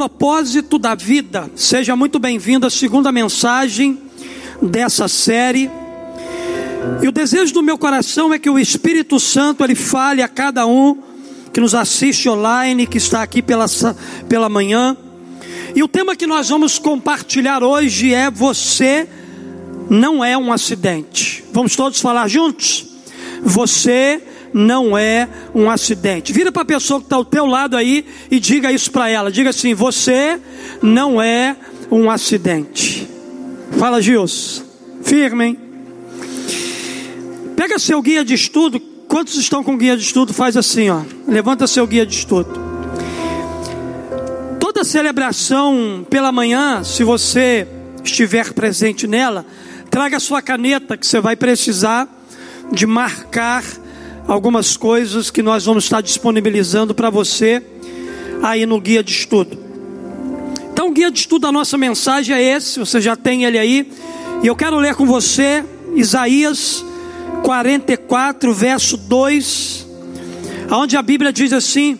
propósito da vida. Seja muito bem-vindo à segunda mensagem dessa série. E o desejo do meu coração é que o Espírito Santo ele fale a cada um que nos assiste online, que está aqui pela, pela manhã. E o tema que nós vamos compartilhar hoje é você não é um acidente. Vamos todos falar juntos? Você não é um acidente. Vira para a pessoa que está ao teu lado aí e diga isso para ela. Diga assim: você não é um acidente. Fala, Gils. Firme, hein? Pega seu guia de estudo. Quantos estão com guia de estudo? Faz assim, ó. Levanta seu guia de estudo. Toda celebração pela manhã, se você estiver presente nela, Traga sua caneta que você vai precisar de marcar algumas coisas que nós vamos estar disponibilizando para você aí no guia de estudo. Então, o guia de estudo da nossa mensagem é esse, você já tem ele aí, e eu quero ler com você Isaías 44, verso 2, onde a Bíblia diz assim: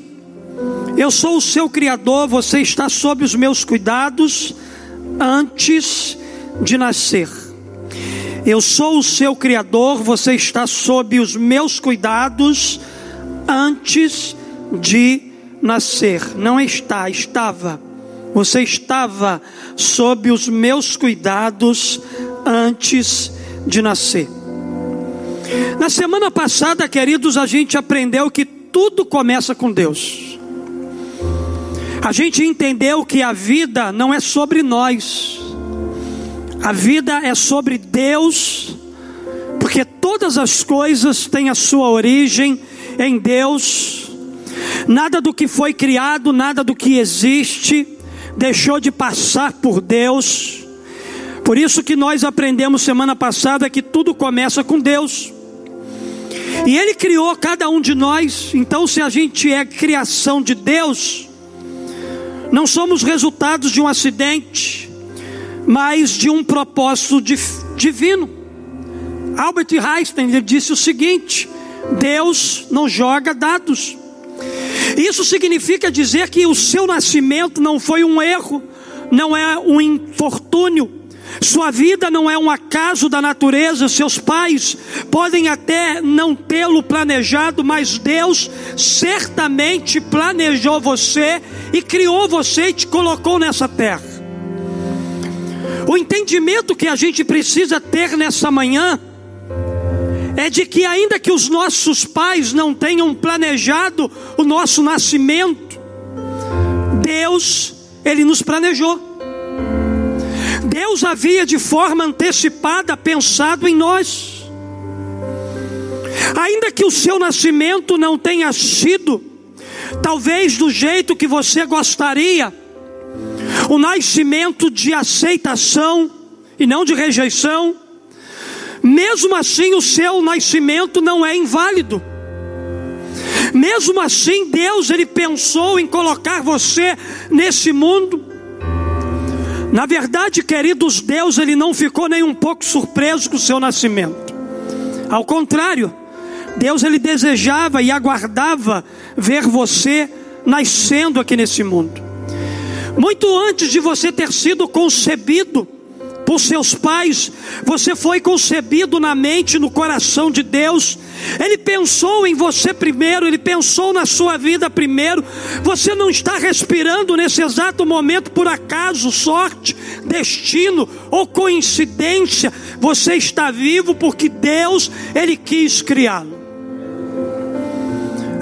Eu sou o seu Criador, você está sob os meus cuidados antes de nascer. Eu sou o seu Criador, você está sob os meus cuidados antes de nascer. Não está, estava. Você estava sob os meus cuidados antes de nascer. Na semana passada, queridos, a gente aprendeu que tudo começa com Deus. A gente entendeu que a vida não é sobre nós. A vida é sobre Deus, porque todas as coisas têm a sua origem em Deus. Nada do que foi criado, nada do que existe, deixou de passar por Deus. Por isso que nós aprendemos semana passada que tudo começa com Deus. E Ele criou cada um de nós, então se a gente é criação de Deus, não somos resultados de um acidente, mas de um propósito divino. Albert Einstein disse o seguinte: Deus não joga dados. Isso significa dizer que o seu nascimento não foi um erro, não é um infortúnio. Sua vida não é um acaso da natureza, seus pais podem até não tê-lo planejado, mas Deus certamente planejou você e criou você e te colocou nessa terra. O entendimento que a gente precisa ter nessa manhã é de que, ainda que os nossos pais não tenham planejado o nosso nascimento, Deus, Ele nos planejou. Deus havia de forma antecipada pensado em nós. Ainda que o seu nascimento não tenha sido, talvez do jeito que você gostaria, o nascimento de aceitação e não de rejeição, mesmo assim o seu nascimento não é inválido. Mesmo assim, Deus ele pensou em colocar você nesse mundo. Na verdade, queridos, Deus ele não ficou nem um pouco surpreso com o seu nascimento. Ao contrário, Deus ele desejava e aguardava ver você nascendo aqui nesse mundo. Muito antes de você ter sido concebido por seus pais, você foi concebido na mente, no coração de Deus. Ele pensou em você primeiro, ele pensou na sua vida primeiro. Você não está respirando nesse exato momento por acaso, sorte, destino ou coincidência. Você está vivo porque Deus, ele quis criá-lo.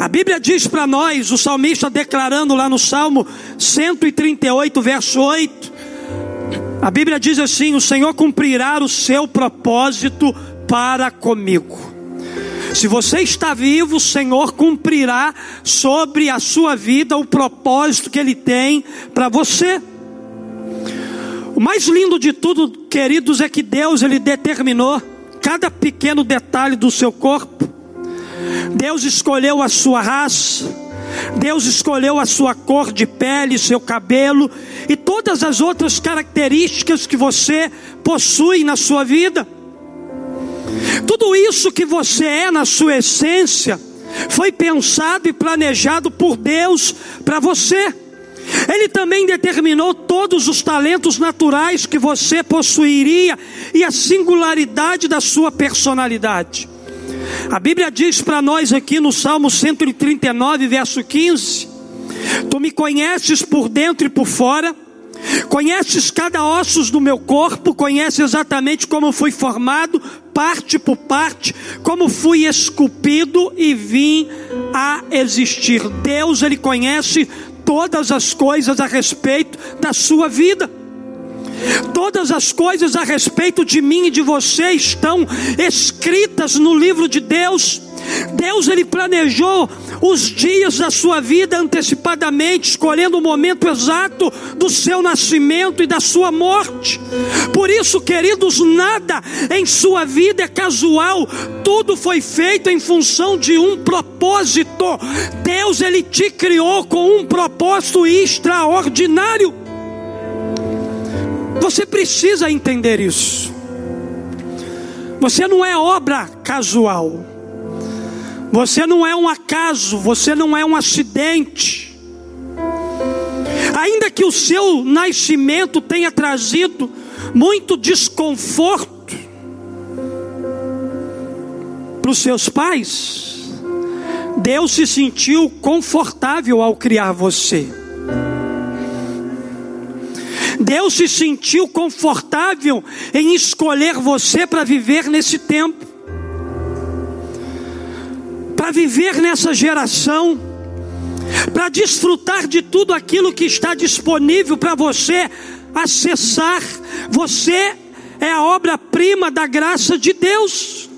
A Bíblia diz para nós, o salmista declarando lá no Salmo 138, verso 8, a Bíblia diz assim: O Senhor cumprirá o seu propósito para comigo. Se você está vivo, o Senhor cumprirá sobre a sua vida o propósito que Ele tem para você. O mais lindo de tudo, queridos, é que Deus Ele determinou cada pequeno detalhe do seu corpo. Deus escolheu a sua raça, Deus escolheu a sua cor de pele, seu cabelo e todas as outras características que você possui na sua vida. Tudo isso que você é na sua essência foi pensado e planejado por Deus para você. Ele também determinou todos os talentos naturais que você possuiria e a singularidade da sua personalidade. A Bíblia diz para nós aqui no Salmo 139, verso 15: Tu me conheces por dentro e por fora, conheces cada ossos do meu corpo, conheces exatamente como fui formado, parte por parte, como fui esculpido e vim a existir. Deus, Ele conhece todas as coisas a respeito da sua vida. Todas as coisas a respeito de mim e de você estão escritas no livro de Deus. Deus ele planejou os dias da sua vida antecipadamente, escolhendo o momento exato do seu nascimento e da sua morte. Por isso, queridos, nada em sua vida é casual, tudo foi feito em função de um propósito. Deus ele te criou com um propósito extraordinário. Você precisa entender isso. Você não é obra casual. Você não é um acaso, você não é um acidente. Ainda que o seu nascimento tenha trazido muito desconforto para os seus pais, Deus se sentiu confortável ao criar você. Deus se sentiu confortável em escolher você para viver nesse tempo para viver nessa geração, para desfrutar de tudo aquilo que está disponível para você acessar. Você é a obra-prima da graça de Deus.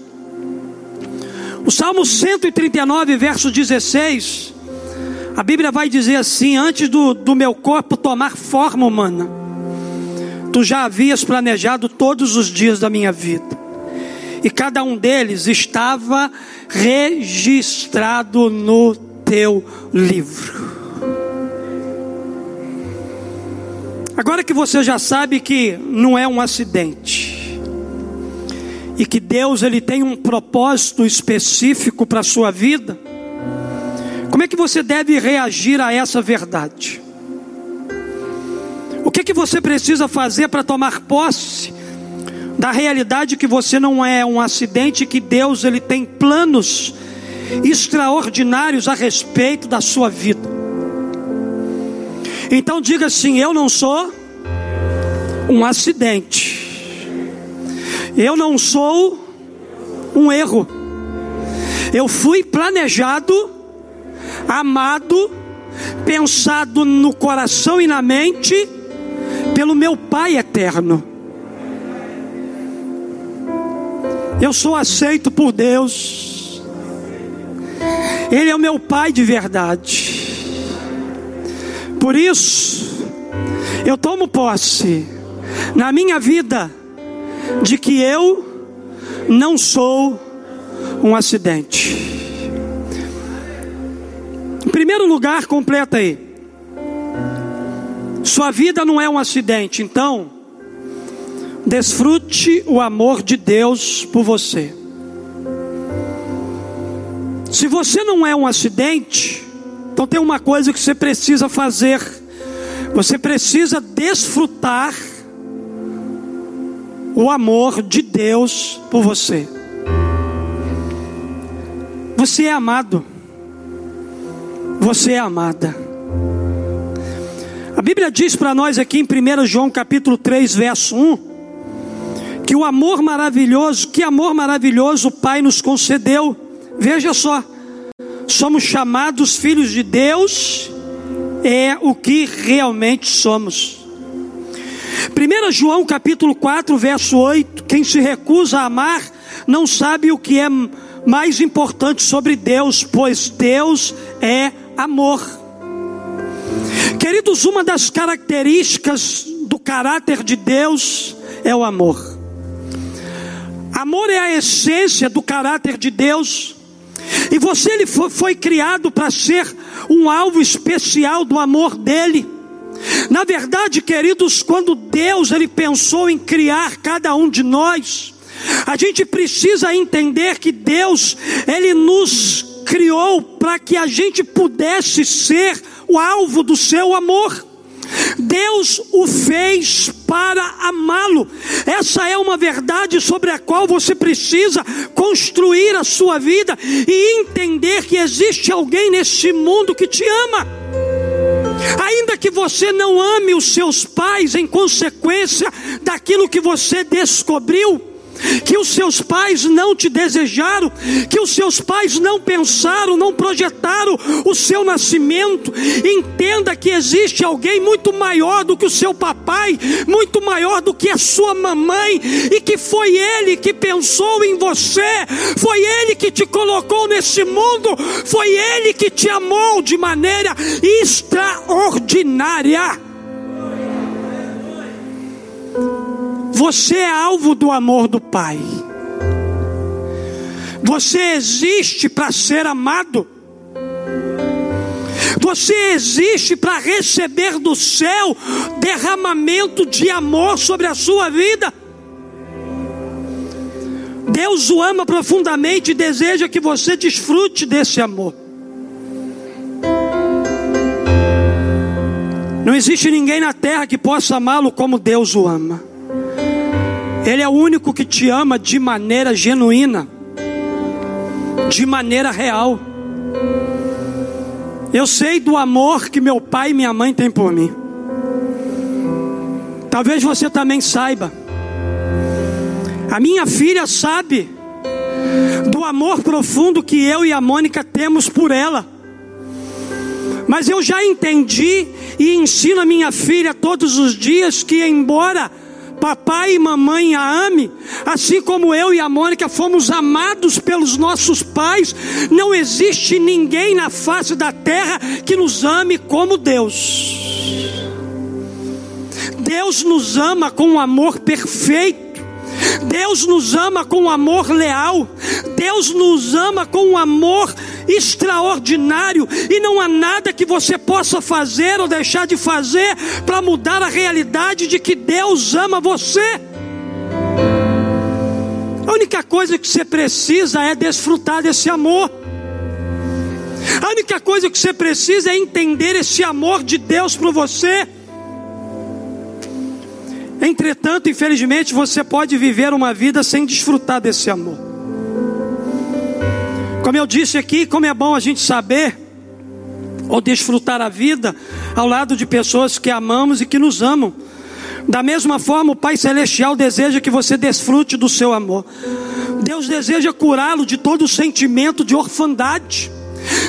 O Salmo 139, verso 16, a Bíblia vai dizer assim: Antes do, do meu corpo tomar forma humana, tu já havias planejado todos os dias da minha vida e cada um deles estava registrado no teu livro. Agora que você já sabe que não é um acidente e que Deus ele tem um propósito específico para a sua vida, como é que você deve reagir a essa verdade? Que, que você precisa fazer para tomar posse da realidade que você não é um acidente, que Deus ele tem planos extraordinários a respeito da sua vida. Então diga assim: eu não sou um acidente. Eu não sou um erro. Eu fui planejado, amado, pensado no coração e na mente pelo meu Pai eterno. Eu sou aceito por Deus. Ele é o meu Pai de verdade. Por isso, eu tomo posse na minha vida de que eu não sou um acidente. Em primeiro lugar, completa aí. Sua vida não é um acidente, então Desfrute o amor de Deus por você. Se você não é um acidente, então tem uma coisa que você precisa fazer. Você precisa desfrutar o amor de Deus por você. Você é amado. Você é amada. A Bíblia diz para nós aqui em 1 João capítulo 3, verso 1, que o amor maravilhoso, que amor maravilhoso o Pai nos concedeu. Veja só, somos chamados filhos de Deus, é o que realmente somos. 1 João capítulo 4, verso 8: quem se recusa a amar não sabe o que é mais importante sobre Deus, pois Deus é amor. Queridos, uma das características do caráter de Deus é o amor. Amor é a essência do caráter de Deus. E você ele foi, foi criado para ser um alvo especial do amor dele. Na verdade, queridos, quando Deus ele pensou em criar cada um de nós, a gente precisa entender que Deus ele nos criou para que a gente pudesse ser o alvo do seu amor. Deus o fez para amá-lo. Essa é uma verdade sobre a qual você precisa construir a sua vida e entender que existe alguém neste mundo que te ama. Ainda que você não ame os seus pais em consequência daquilo que você descobriu, que os seus pais não te desejaram, que os seus pais não pensaram, não projetaram o seu nascimento. Entenda que existe alguém muito maior do que o seu papai, muito maior do que a sua mamãe, e que foi ele que pensou em você, foi ele que te colocou nesse mundo, foi ele que te amou de maneira extraordinária. Você é alvo do amor do Pai. Você existe para ser amado. Você existe para receber do céu derramamento de amor sobre a sua vida. Deus o ama profundamente e deseja que você desfrute desse amor. Não existe ninguém na terra que possa amá-lo como Deus o ama. Ele é o único que te ama de maneira genuína, de maneira real. Eu sei do amor que meu pai e minha mãe têm por mim. Talvez você também saiba. A minha filha sabe do amor profundo que eu e a Mônica temos por ela. Mas eu já entendi e ensino a minha filha todos os dias que, embora papai e mamãe a ame, assim como eu e a Mônica fomos amados pelos nossos pais, não existe ninguém na face da terra que nos ame como Deus. Deus nos ama com um amor perfeito. Deus nos ama com um amor leal. Deus nos ama com um amor extraordinário. E não há nada que você possa fazer ou deixar de fazer para mudar a realidade de que Deus ama você. A única coisa que você precisa é desfrutar desse amor. A única coisa que você precisa é entender esse amor de Deus para você. Entretanto, infelizmente, você pode viver uma vida sem desfrutar desse amor. Como eu disse aqui, como é bom a gente saber ou desfrutar a vida ao lado de pessoas que amamos e que nos amam. Da mesma forma, o Pai Celestial deseja que você desfrute do seu amor. Deus deseja curá-lo de todo sentimento de orfandade.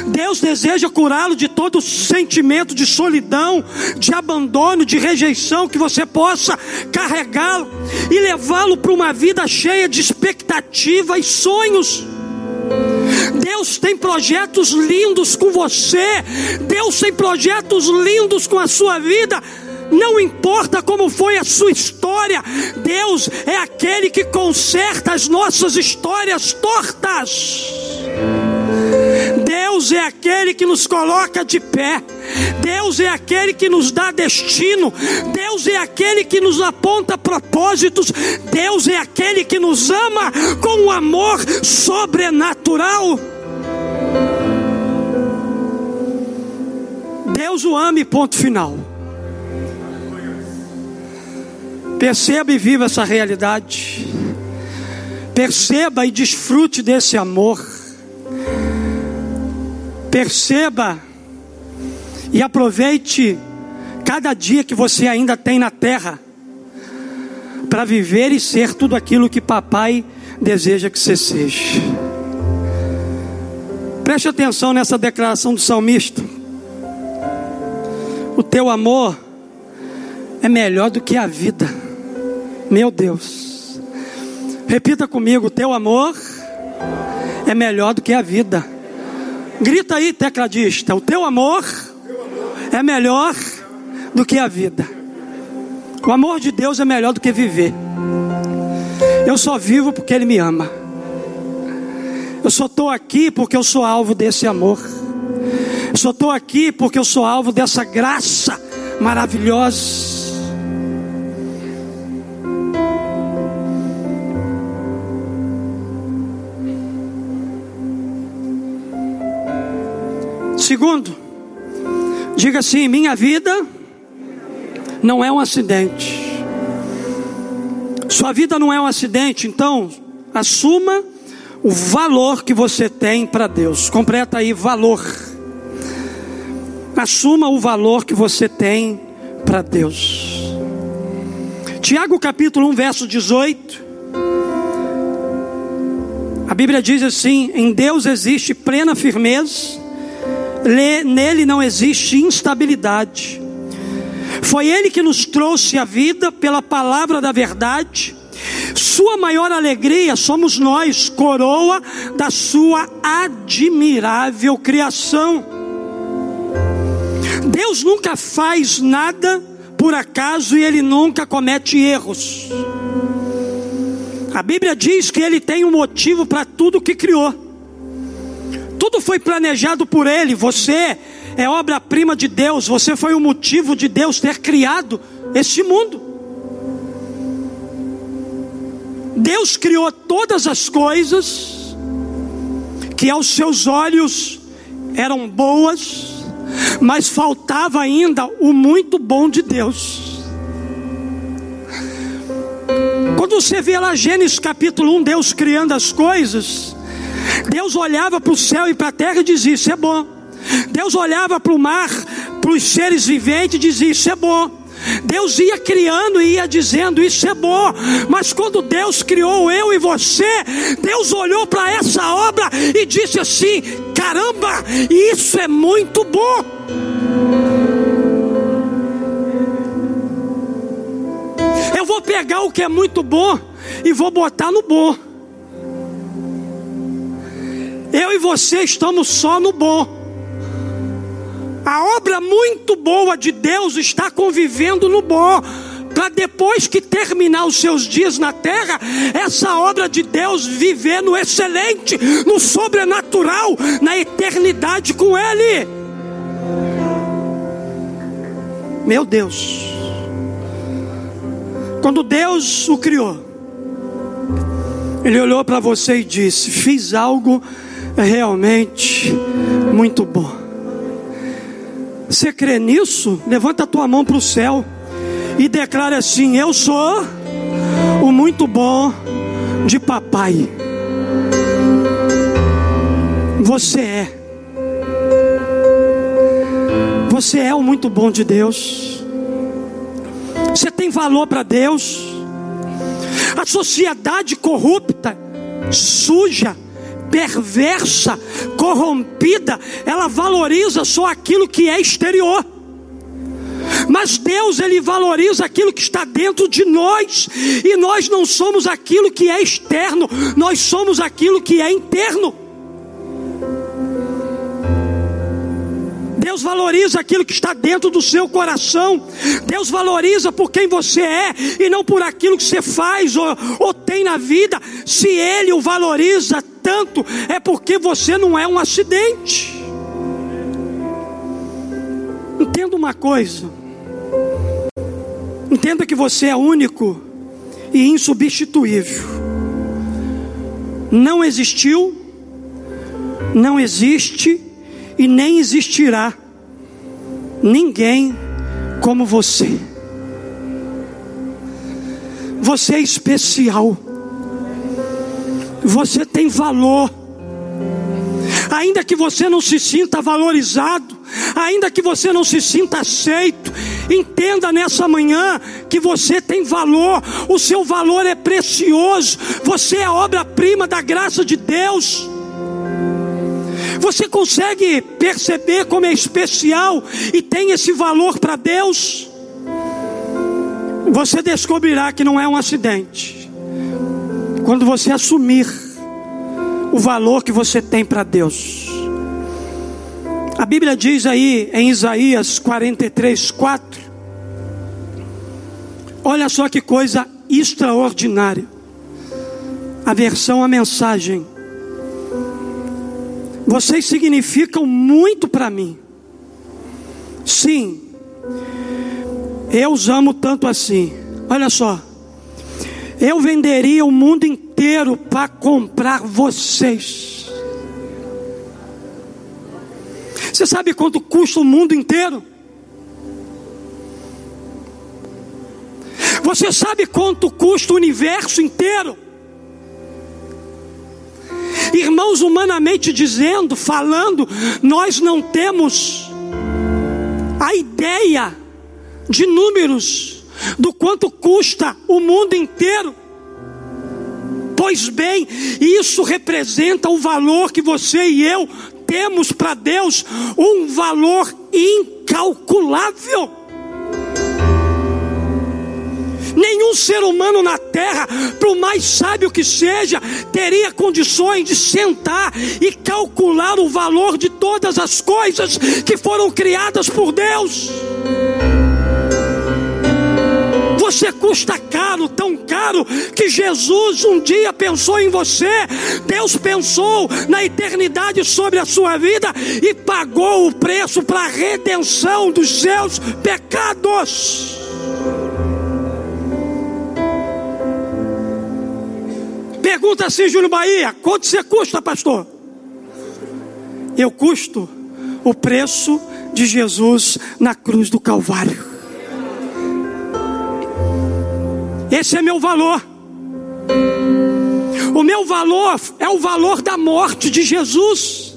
Deus deseja curá-lo de todo sentimento de solidão, de abandono, de rejeição, que você possa carregá-lo e levá-lo para uma vida cheia de expectativa e sonhos. Deus tem projetos lindos com você, Deus tem projetos lindos com a sua vida. Não importa como foi a sua história, Deus é aquele que conserta as nossas histórias tortas. Deus é aquele que nos coloca de pé. Deus é aquele que nos dá destino. Deus é aquele que nos aponta propósitos. Deus é aquele que nos ama com um amor sobrenatural. Deus o ame, ponto final. Perceba e viva essa realidade. Perceba e desfrute desse amor. Perceba e aproveite cada dia que você ainda tem na terra para viver e ser tudo aquilo que papai deseja que você seja. Preste atenção nessa declaração do salmista. O teu amor é melhor do que a vida. Meu Deus. Repita comigo: o teu amor é melhor do que a vida. Grita aí, tecladista: o teu amor é melhor do que a vida. O amor de Deus é melhor do que viver. Eu só vivo porque Ele me ama. Eu só estou aqui porque eu sou alvo desse amor. Só estou aqui porque eu sou alvo dessa graça maravilhosa. Segundo, diga assim: minha vida não é um acidente. Sua vida não é um acidente, então assuma o valor que você tem para Deus. Completa aí valor. Assuma o valor que você tem para Deus. Tiago capítulo 1, verso 18. A Bíblia diz assim: em Deus existe plena firmeza, nele não existe instabilidade. Foi Ele que nos trouxe a vida pela palavra da verdade. Sua maior alegria somos nós, coroa da Sua admirável criação. Deus nunca faz nada por acaso e Ele nunca comete erros. A Bíblia diz que Ele tem um motivo para tudo que criou. Tudo foi planejado por Ele. Você é obra-prima de Deus, você foi o motivo de Deus ter criado este mundo. Deus criou todas as coisas que aos seus olhos eram boas, mas faltava ainda o muito bom de Deus. Quando você vê lá Gênesis capítulo 1, Deus criando as coisas, Deus olhava para o céu e para a terra e dizia: Isso é bom. Deus olhava para o mar, para os seres viventes e dizia: Isso é bom. Deus ia criando e ia dizendo: Isso é bom. Mas quando Deus criou eu e você, Deus olhou para essa obra e disse assim: Caramba, isso é muito bom. Eu vou pegar o que é muito bom e vou botar no bom. Eu e você estamos só no bom. A obra muito boa de Deus está convivendo no bom. Para depois que terminar os seus dias na terra, essa obra de Deus viver no excelente, no sobrenatural, na eternidade com Ele. Meu Deus, quando Deus o criou, Ele olhou para você e disse: Fiz algo realmente muito bom. Você crê nisso? Levanta a tua mão para o céu e declara assim: Eu sou o muito bom de papai. Você é. Você é o muito bom de Deus. Você tem valor para Deus. A sociedade corrupta, suja, perversa, corrompida, ela valoriza só aquilo que é exterior. Mas Deus ele valoriza aquilo que está dentro de nós, e nós não somos aquilo que é externo, nós somos aquilo que é interno. Deus valoriza aquilo que está dentro do seu coração. Deus valoriza por quem você é e não por aquilo que você faz ou, ou tem na vida. Se Ele o valoriza tanto, é porque você não é um acidente. Entenda uma coisa. Entenda que você é único e insubstituível. Não existiu, não existe e nem existirá ninguém como você. Você é especial. Você tem valor. Ainda que você não se sinta valorizado, ainda que você não se sinta aceito, entenda nessa manhã que você tem valor, o seu valor é precioso, você é obra-prima da graça de Deus. Você consegue perceber como é especial e tem esse valor para Deus? Você descobrirá que não é um acidente. Quando você assumir o valor que você tem para Deus. A Bíblia diz aí em Isaías 43, 4. Olha só que coisa extraordinária. A versão, a mensagem. Vocês significam muito para mim. Sim, eu os amo tanto assim. Olha só, eu venderia o mundo inteiro para comprar vocês. Você sabe quanto custa o mundo inteiro? Você sabe quanto custa o universo inteiro? Irmãos, humanamente dizendo, falando, nós não temos a ideia de números do quanto custa o mundo inteiro. Pois bem, isso representa o valor que você e eu temos para Deus, um valor incalculável. Nenhum ser humano na terra, por mais sábio que seja, teria condições de sentar e calcular o valor de todas as coisas que foram criadas por Deus. Você custa caro, tão caro, que Jesus um dia pensou em você, Deus pensou na eternidade sobre a sua vida e pagou o preço para a redenção dos seus pecados. Pergunta assim, Júlio Bahia: quanto você custa, pastor? Eu custo o preço de Jesus na cruz do Calvário. Esse é meu valor. O meu valor é o valor da morte de Jesus.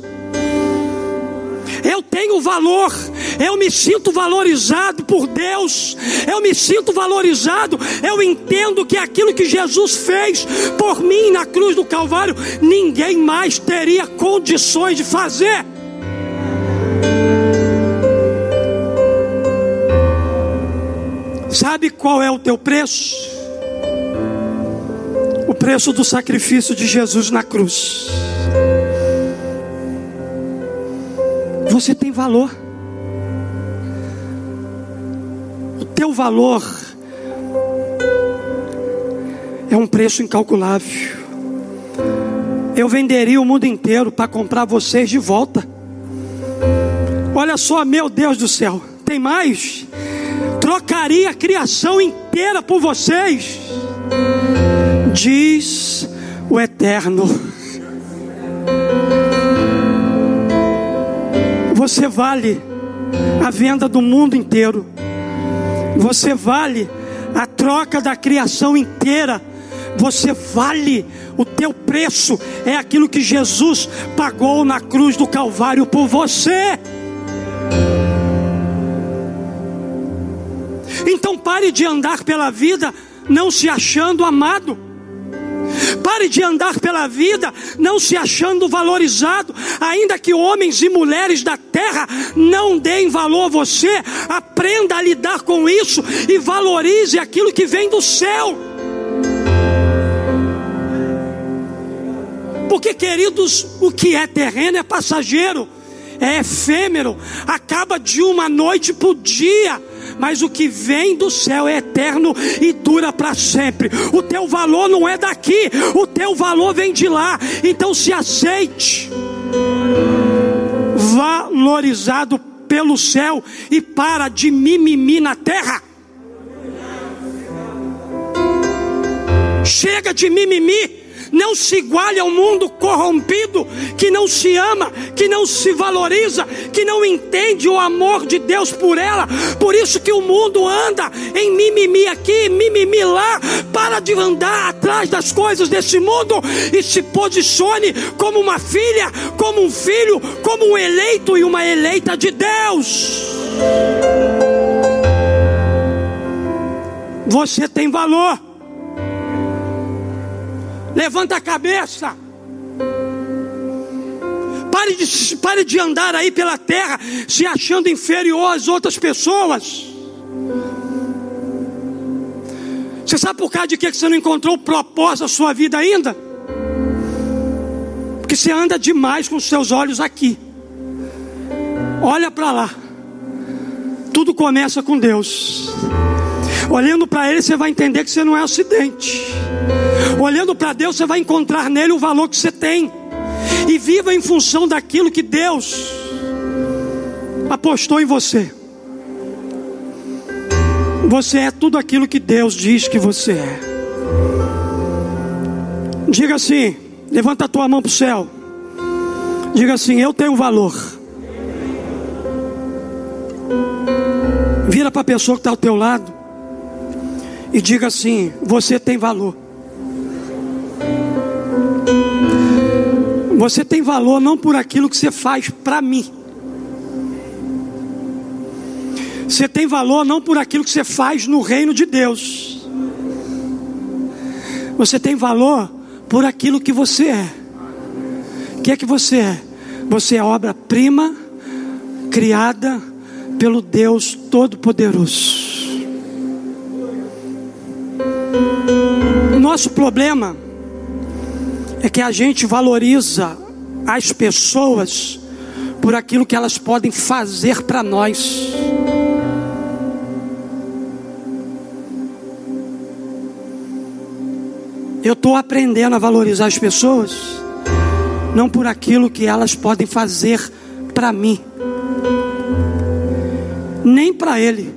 Eu tenho valor, eu me sinto valorizado por Deus, eu me sinto valorizado, eu entendo que aquilo que Jesus fez por mim na cruz do Calvário, ninguém mais teria condições de fazer. Sabe qual é o teu preço? o preço do sacrifício de Jesus na cruz. Você tem valor. Valor é um preço incalculável. Eu venderia o mundo inteiro para comprar vocês de volta. Olha só, meu Deus do céu, tem mais? Trocaria a criação inteira por vocês diz o Eterno. Você vale a venda do mundo inteiro. Você vale a troca da criação inteira. Você vale o teu preço é aquilo que Jesus pagou na cruz do Calvário por você. Então pare de andar pela vida não se achando amado. Pare de andar pela vida não se achando valorizado, ainda que homens e mulheres da terra não deem valor a você. Aprenda a lidar com isso e valorize aquilo que vem do céu. Porque, queridos, o que é terreno é passageiro, é efêmero, acaba de uma noite para o dia mas o que vem do céu é eterno e dura para sempre. O teu valor não é daqui, o teu valor vem de lá. Então se aceite valorizado pelo céu e para de mimimi na terra. Chega de mimimi não se iguale ao mundo corrompido, que não se ama, que não se valoriza, que não entende o amor de Deus por ela. Por isso que o mundo anda em mimimi aqui, mimimi lá. Para de andar atrás das coisas desse mundo e se posicione como uma filha, como um filho, como um eleito e uma eleita de Deus. Você tem valor. Levanta a cabeça. Pare de, pare de andar aí pela terra se achando inferior às outras pessoas. Você sabe por causa de que você não encontrou propósito da sua vida ainda? Porque você anda demais com os seus olhos aqui. Olha para lá. Tudo começa com Deus. Olhando para Ele, você vai entender que você não é acidente. Olhando para Deus, você vai encontrar nele o valor que você tem. E viva em função daquilo que Deus apostou em você. Você é tudo aquilo que Deus diz que você é. Diga assim: levanta a tua mão para o céu. Diga assim: Eu tenho valor. Vira para a pessoa que está ao teu lado e diga assim: Você tem valor. Você tem valor não por aquilo que você faz para mim. Você tem valor não por aquilo que você faz no reino de Deus. Você tem valor por aquilo que você é. O que é que você é? Você é obra-prima criada pelo Deus Todo-Poderoso. Nosso problema é que a gente valoriza as pessoas por aquilo que elas podem fazer para nós. Eu estou aprendendo a valorizar as pessoas, não por aquilo que elas podem fazer para mim, nem para ele.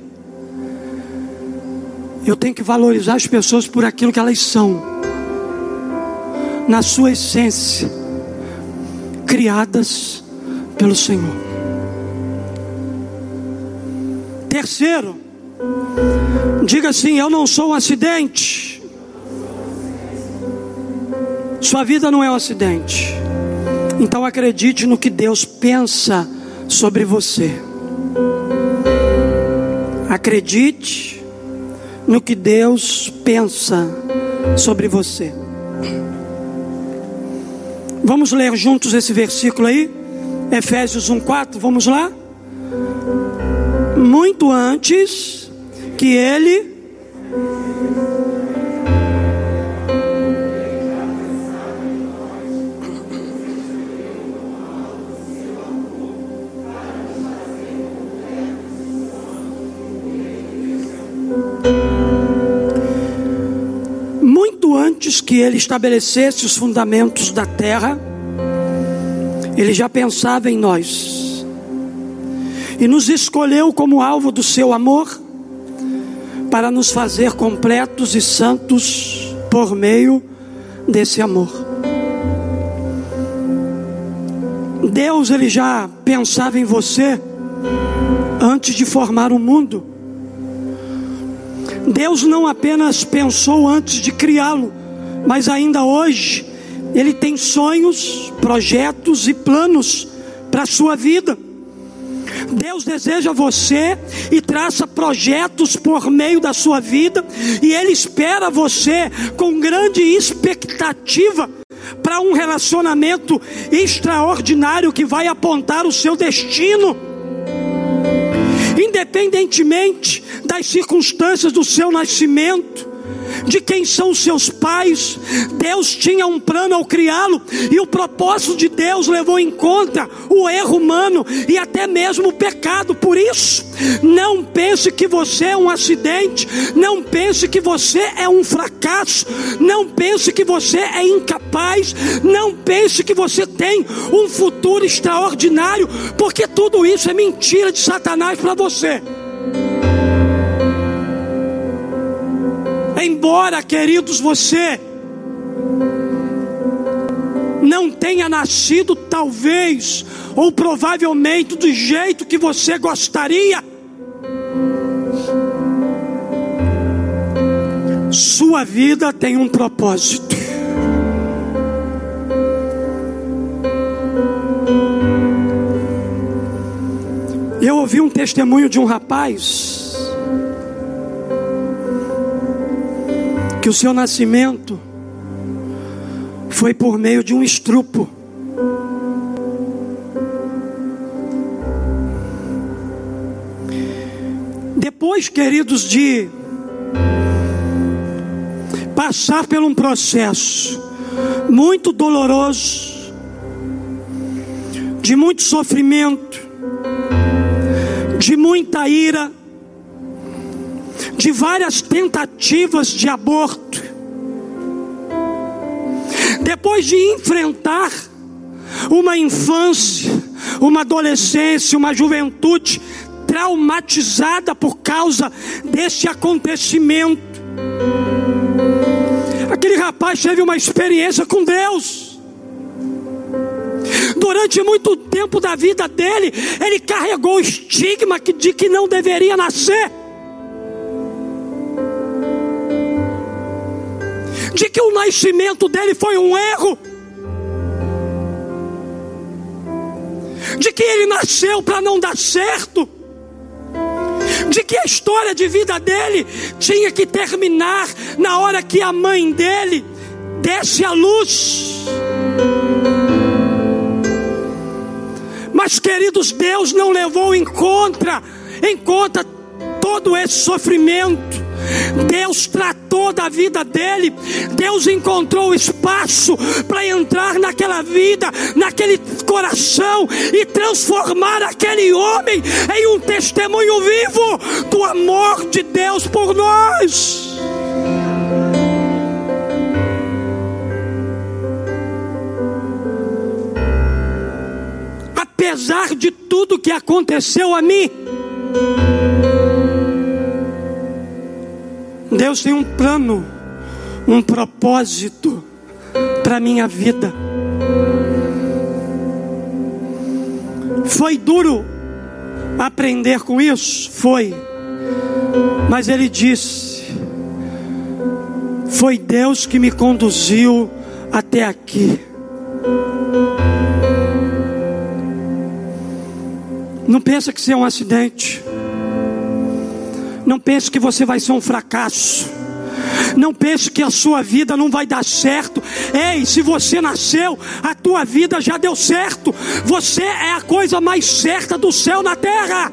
Eu tenho que valorizar as pessoas por aquilo que elas são, na sua essência, criadas pelo Senhor. Terceiro, diga assim: Eu não sou um acidente. Sua vida não é um acidente. Então acredite no que Deus pensa sobre você. Acredite no que Deus pensa sobre você. Vamos ler juntos esse versículo aí? Efésios 1:4, vamos lá? Muito antes que ele que ele estabelecesse os fundamentos da terra, ele já pensava em nós e nos escolheu como alvo do seu amor para nos fazer completos e santos por meio desse amor. Deus ele já pensava em você antes de formar o mundo. Deus não apenas pensou antes de criá-lo, mas ainda hoje Ele tem sonhos, projetos e planos para a sua vida. Deus deseja você e traça projetos por meio da sua vida, e Ele espera você com grande expectativa para um relacionamento extraordinário que vai apontar o seu destino. Independentemente das circunstâncias do seu nascimento, de quem são seus pais. Deus tinha um plano ao criá-lo, e o propósito de Deus levou em conta o erro humano e até mesmo o pecado. Por isso, não pense que você é um acidente, não pense que você é um fracasso, não pense que você é incapaz, não pense que você tem um futuro extraordinário, porque tudo isso é mentira de Satanás para você. Embora, queridos, você não tenha nascido, talvez, ou provavelmente, do jeito que você gostaria, sua vida tem um propósito. Eu ouvi um testemunho de um rapaz que o seu nascimento foi por meio de um estrupo. Depois, queridos, de passar por um processo muito doloroso, de muito sofrimento, de muita ira, de várias tentativas de aborto. Depois de enfrentar uma infância, uma adolescência, uma juventude traumatizada por causa deste acontecimento. Aquele rapaz teve uma experiência com Deus. Durante muito tempo da vida dele, ele carregou o estigma de que não deveria nascer. De que o nascimento dele foi um erro. De que ele nasceu para não dar certo de que a história de vida dele tinha que terminar na hora que a mãe dele desse a luz. Mas, queridos, Deus não levou em conta, em conta todo esse sofrimento. Deus tratou da vida dele, Deus encontrou espaço para entrar naquela vida, naquele coração e transformar aquele homem em um testemunho vivo do amor de Deus por nós. Apesar de tudo que aconteceu a mim, Deus tem um plano, um propósito para a minha vida. Foi duro aprender com isso? Foi. Mas ele disse: Foi Deus que me conduziu até aqui. Não pensa que isso é um acidente. Não pense que você vai ser um fracasso. Não pense que a sua vida não vai dar certo. Ei, se você nasceu, a tua vida já deu certo. Você é a coisa mais certa do céu na terra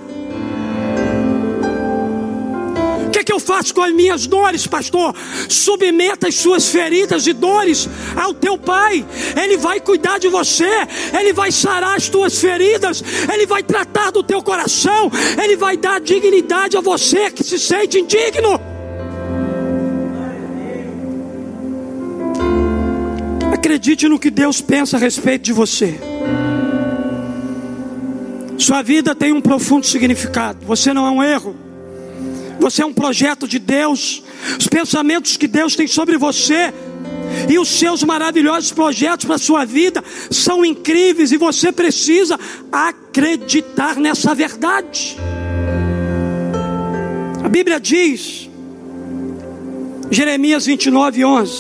que, eu faço com as minhas dores, pastor? Submeta as suas feridas e dores ao teu pai. Ele vai cuidar de você, ele vai sarar as tuas feridas, ele vai tratar do teu coração, ele vai dar dignidade a você que se sente indigno. Acredite no que Deus pensa a respeito de você. Sua vida tem um profundo significado. Você não é um erro. Você é um projeto de Deus. Os pensamentos que Deus tem sobre você e os seus maravilhosos projetos para a sua vida são incríveis e você precisa acreditar nessa verdade. A Bíblia diz, Jeremias 29, 11: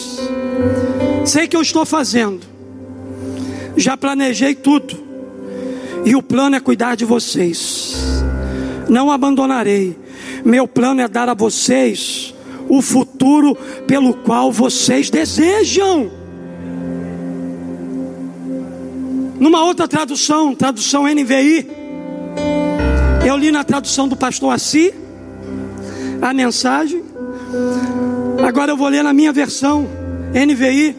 Sei que eu estou fazendo, já planejei tudo, e o plano é cuidar de vocês, não abandonarei meu plano é dar a vocês o futuro pelo qual vocês desejam. Numa outra tradução, tradução NVI, eu li na tradução do pastor Assi a mensagem. Agora eu vou ler na minha versão NVI.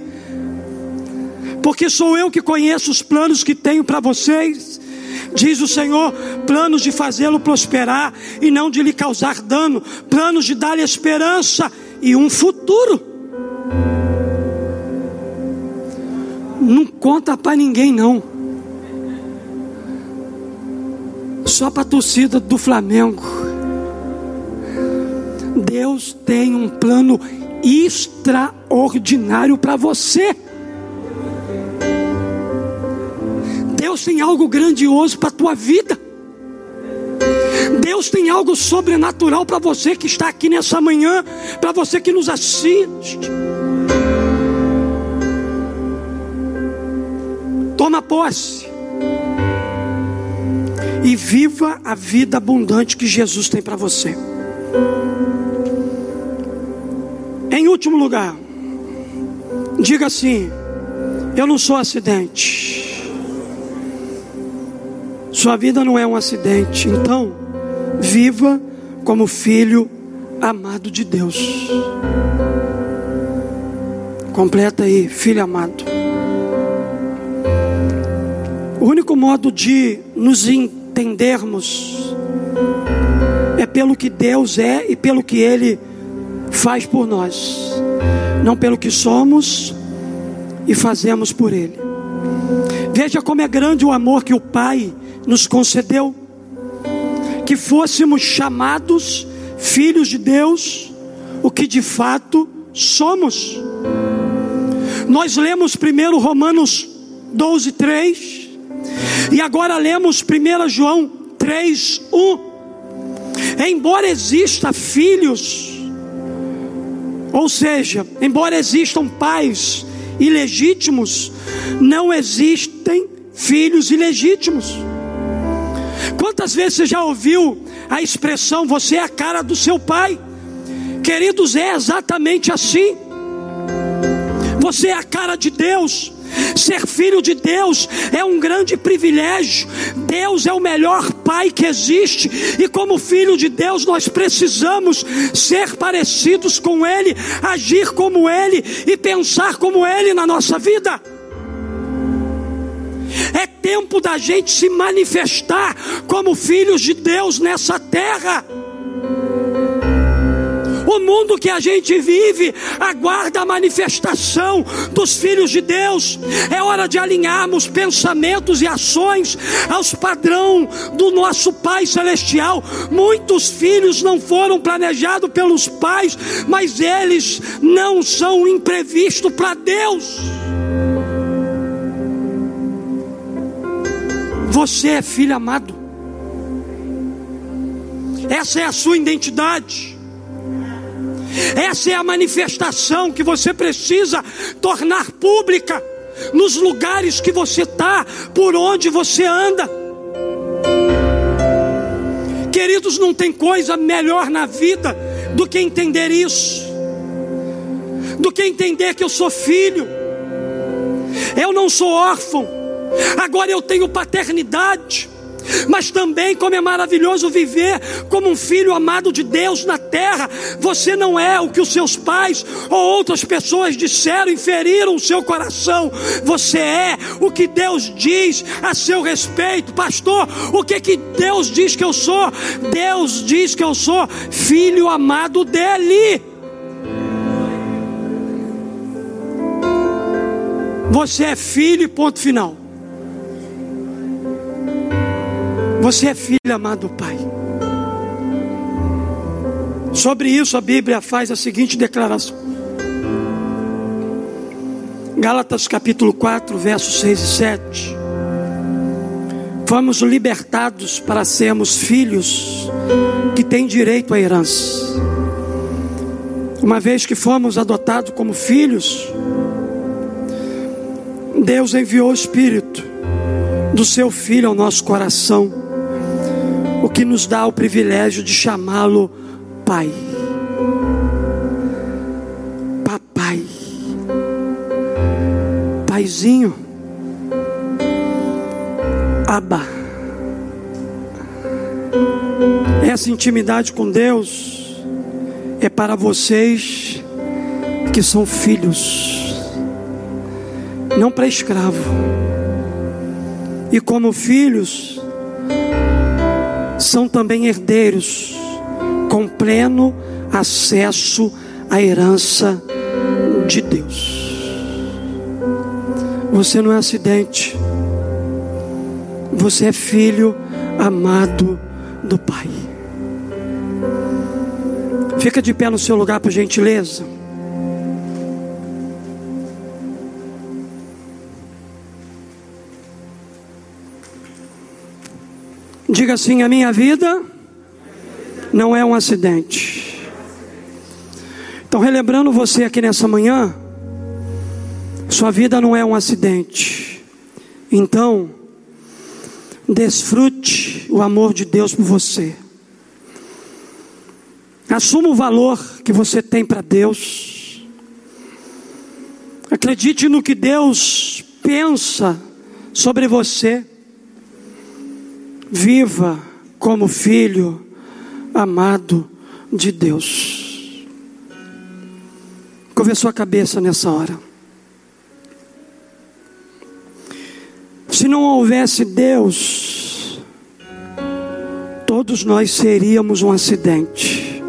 Porque sou eu que conheço os planos que tenho para vocês diz o Senhor, planos de fazê-lo prosperar e não de lhe causar dano, planos de dar-lhe esperança e um futuro. Não conta para ninguém não. Só para a torcida do Flamengo. Deus tem um plano extraordinário para você. Deus tem algo grandioso para a tua vida. Deus tem algo sobrenatural para você que está aqui nessa manhã, para você que nos assiste. Toma posse e viva a vida abundante que Jesus tem para você. Em último lugar, diga assim: Eu não sou acidente. Sua vida não é um acidente. Então, viva como filho amado de Deus. Completa aí, filho amado. O único modo de nos entendermos é pelo que Deus é e pelo que Ele faz por nós, não pelo que somos e fazemos por Ele. Veja como é grande o amor que o Pai nos concedeu que fôssemos chamados filhos de Deus, o que de fato somos. Nós lemos primeiro Romanos 12, 3, E agora lemos 1 João 3, 1. Embora exista filhos, ou seja, embora existam pais ilegítimos, não existem filhos ilegítimos. Quantas vezes você já ouviu a expressão você é a cara do seu pai? Queridos, é exatamente assim. Você é a cara de Deus. Ser filho de Deus é um grande privilégio. Deus é o melhor pai que existe, e como filho de Deus, nós precisamos ser parecidos com Ele, agir como Ele e pensar como Ele na nossa vida. É tempo da gente se manifestar como filhos de Deus nessa terra. O mundo que a gente vive aguarda a manifestação dos filhos de Deus. É hora de alinharmos pensamentos e ações aos padrão do nosso Pai celestial. Muitos filhos não foram planejados pelos pais, mas eles não são imprevistos para Deus. Você é filho amado. Essa é a sua identidade. Essa é a manifestação que você precisa tornar pública nos lugares que você está, por onde você anda. Queridos, não tem coisa melhor na vida do que entender isso, do que entender que eu sou filho, eu não sou órfão, agora eu tenho paternidade mas também como é maravilhoso viver como um filho amado de Deus na terra. Você não é o que os seus pais ou outras pessoas disseram e feriram o seu coração. Você é o que Deus diz a seu respeito, pastor. O que que Deus diz que eu sou? Deus diz que eu sou filho amado dele. Você é filho, ponto final. Você é filho amado do Pai. Sobre isso a Bíblia faz a seguinte declaração. Gálatas capítulo 4, versos 6 e 7. Fomos libertados para sermos filhos que têm direito à herança. Uma vez que fomos adotados como filhos, Deus enviou o Espírito do seu Filho ao nosso coração que nos dá o privilégio de chamá-lo Pai. Papai. Paizinho. Abba. Essa intimidade com Deus é para vocês que são filhos, não para escravo. E como filhos, são também herdeiros com pleno acesso à herança de Deus. Você não é acidente, você é filho amado do Pai. Fica de pé no seu lugar, por gentileza. Diga assim: a minha vida não é um acidente. Então, relembrando você aqui nessa manhã, sua vida não é um acidente. Então, desfrute o amor de Deus por você. Assuma o valor que você tem para Deus. Acredite no que Deus pensa sobre você. Viva como filho amado de Deus. A sua cabeça nessa hora. Se não houvesse Deus, todos nós seríamos um acidente.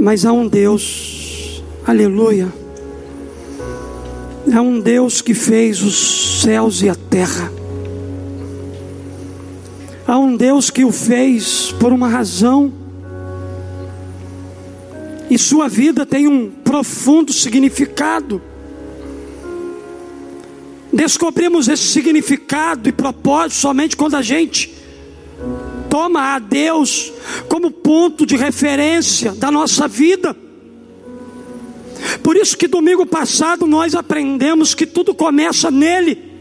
Mas há um Deus, aleluia. Há um Deus que fez os céus e a terra. Há um Deus que o fez por uma razão, e sua vida tem um profundo significado. Descobrimos esse significado e propósito somente quando a gente toma a Deus como ponto de referência da nossa vida. Por isso que domingo passado nós aprendemos que tudo começa nele.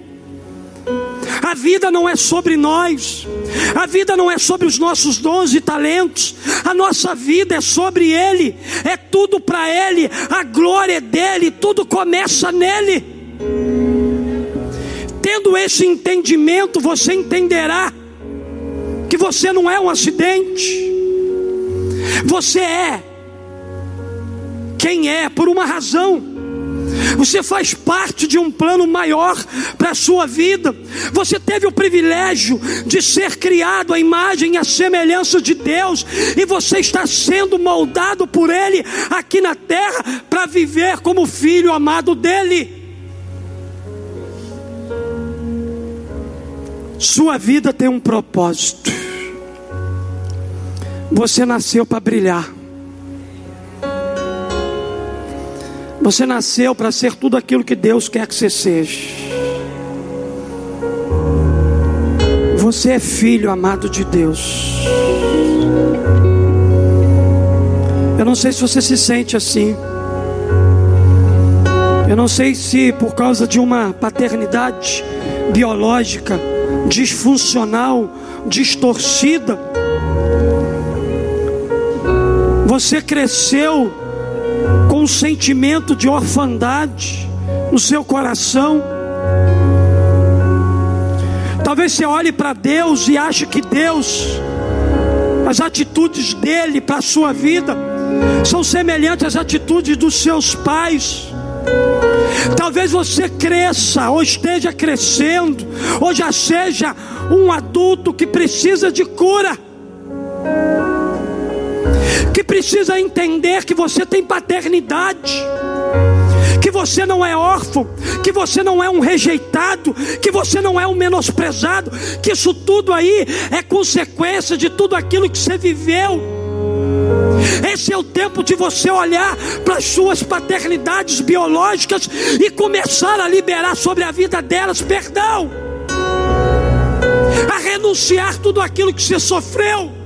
A vida não é sobre nós, a vida não é sobre os nossos dons e talentos, a nossa vida é sobre Ele, é tudo para Ele, a glória é dele, tudo começa nele. Tendo esse entendimento, você entenderá que você não é um acidente, você é quem é por uma razão. Você faz parte de um plano maior para a sua vida. Você teve o privilégio de ser criado à imagem e à semelhança de Deus, e você está sendo moldado por Ele aqui na terra para viver como filho amado dEle. Sua vida tem um propósito. Você nasceu para brilhar. Você nasceu para ser tudo aquilo que Deus quer que você seja. Você é filho amado de Deus. Eu não sei se você se sente assim. Eu não sei se por causa de uma paternidade biológica disfuncional, distorcida, você cresceu um sentimento de orfandade no seu coração. Talvez você olhe para Deus e ache que Deus, as atitudes dele para a sua vida, são semelhantes às atitudes dos seus pais. Talvez você cresça, ou esteja crescendo, ou já seja um adulto que precisa de cura que precisa entender que você tem paternidade, que você não é órfão, que você não é um rejeitado, que você não é um menosprezado, que isso tudo aí é consequência de tudo aquilo que você viveu. Esse é o tempo de você olhar para as suas paternidades biológicas e começar a liberar sobre a vida delas perdão, a renunciar tudo aquilo que você sofreu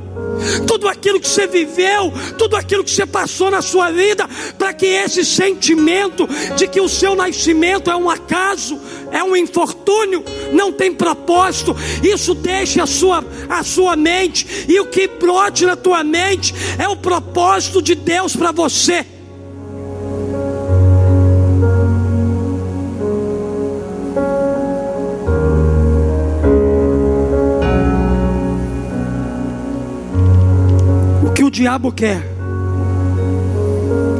tudo aquilo que você viveu, tudo aquilo que você passou na sua vida, para que esse sentimento de que o seu nascimento é um acaso, é um infortúnio, não tem propósito, isso deixe a sua, a sua mente, e o que brote na tua mente é o propósito de Deus para você. O diabo quer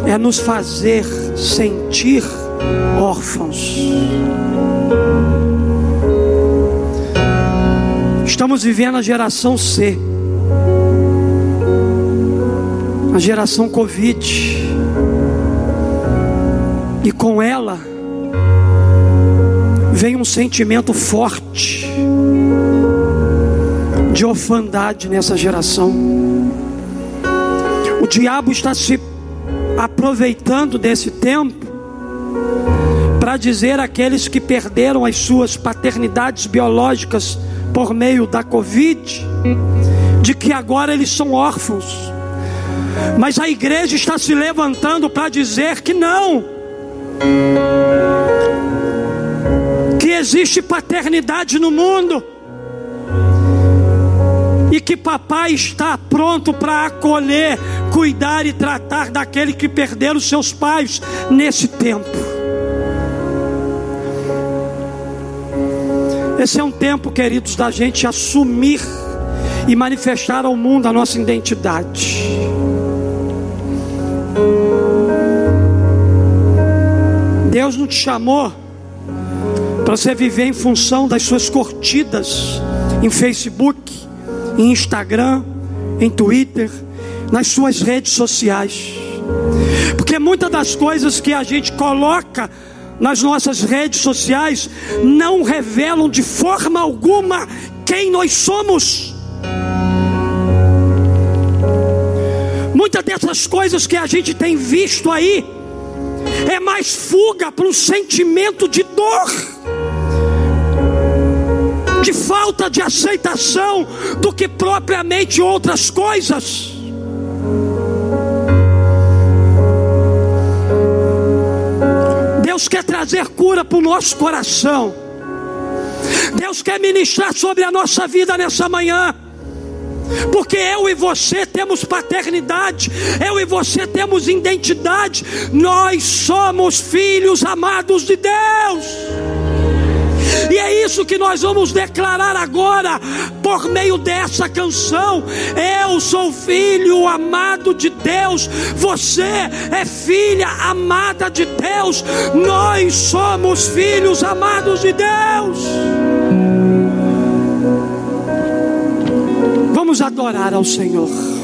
é nos fazer sentir órfãos. Estamos vivendo a geração C, a geração Covid, e com ela vem um sentimento forte de orfandade nessa geração. Diabo está se aproveitando desse tempo para dizer àqueles que perderam as suas paternidades biológicas por meio da Covid, de que agora eles são órfãos. Mas a igreja está se levantando para dizer que não, que existe paternidade no mundo e que papai está pronto para acolher, cuidar e tratar daquele que perderam seus pais nesse tempo. Esse é um tempo, queridos, da gente assumir e manifestar ao mundo a nossa identidade. Deus não te chamou para você viver em função das suas curtidas em Facebook, em Instagram, em Twitter, nas suas redes sociais. Porque muitas das coisas que a gente coloca nas nossas redes sociais não revelam de forma alguma quem nós somos. Muitas dessas coisas que a gente tem visto aí é mais fuga para um sentimento de dor de falta de aceitação do que propriamente outras coisas. Deus quer trazer cura para o nosso coração. Deus quer ministrar sobre a nossa vida nessa manhã. Porque eu e você temos paternidade, eu e você temos identidade, nós somos filhos amados de Deus. E é isso que nós vamos declarar agora, por meio dessa canção. Eu sou filho amado de Deus, você é filha amada de Deus, nós somos filhos amados de Deus. Vamos adorar ao Senhor.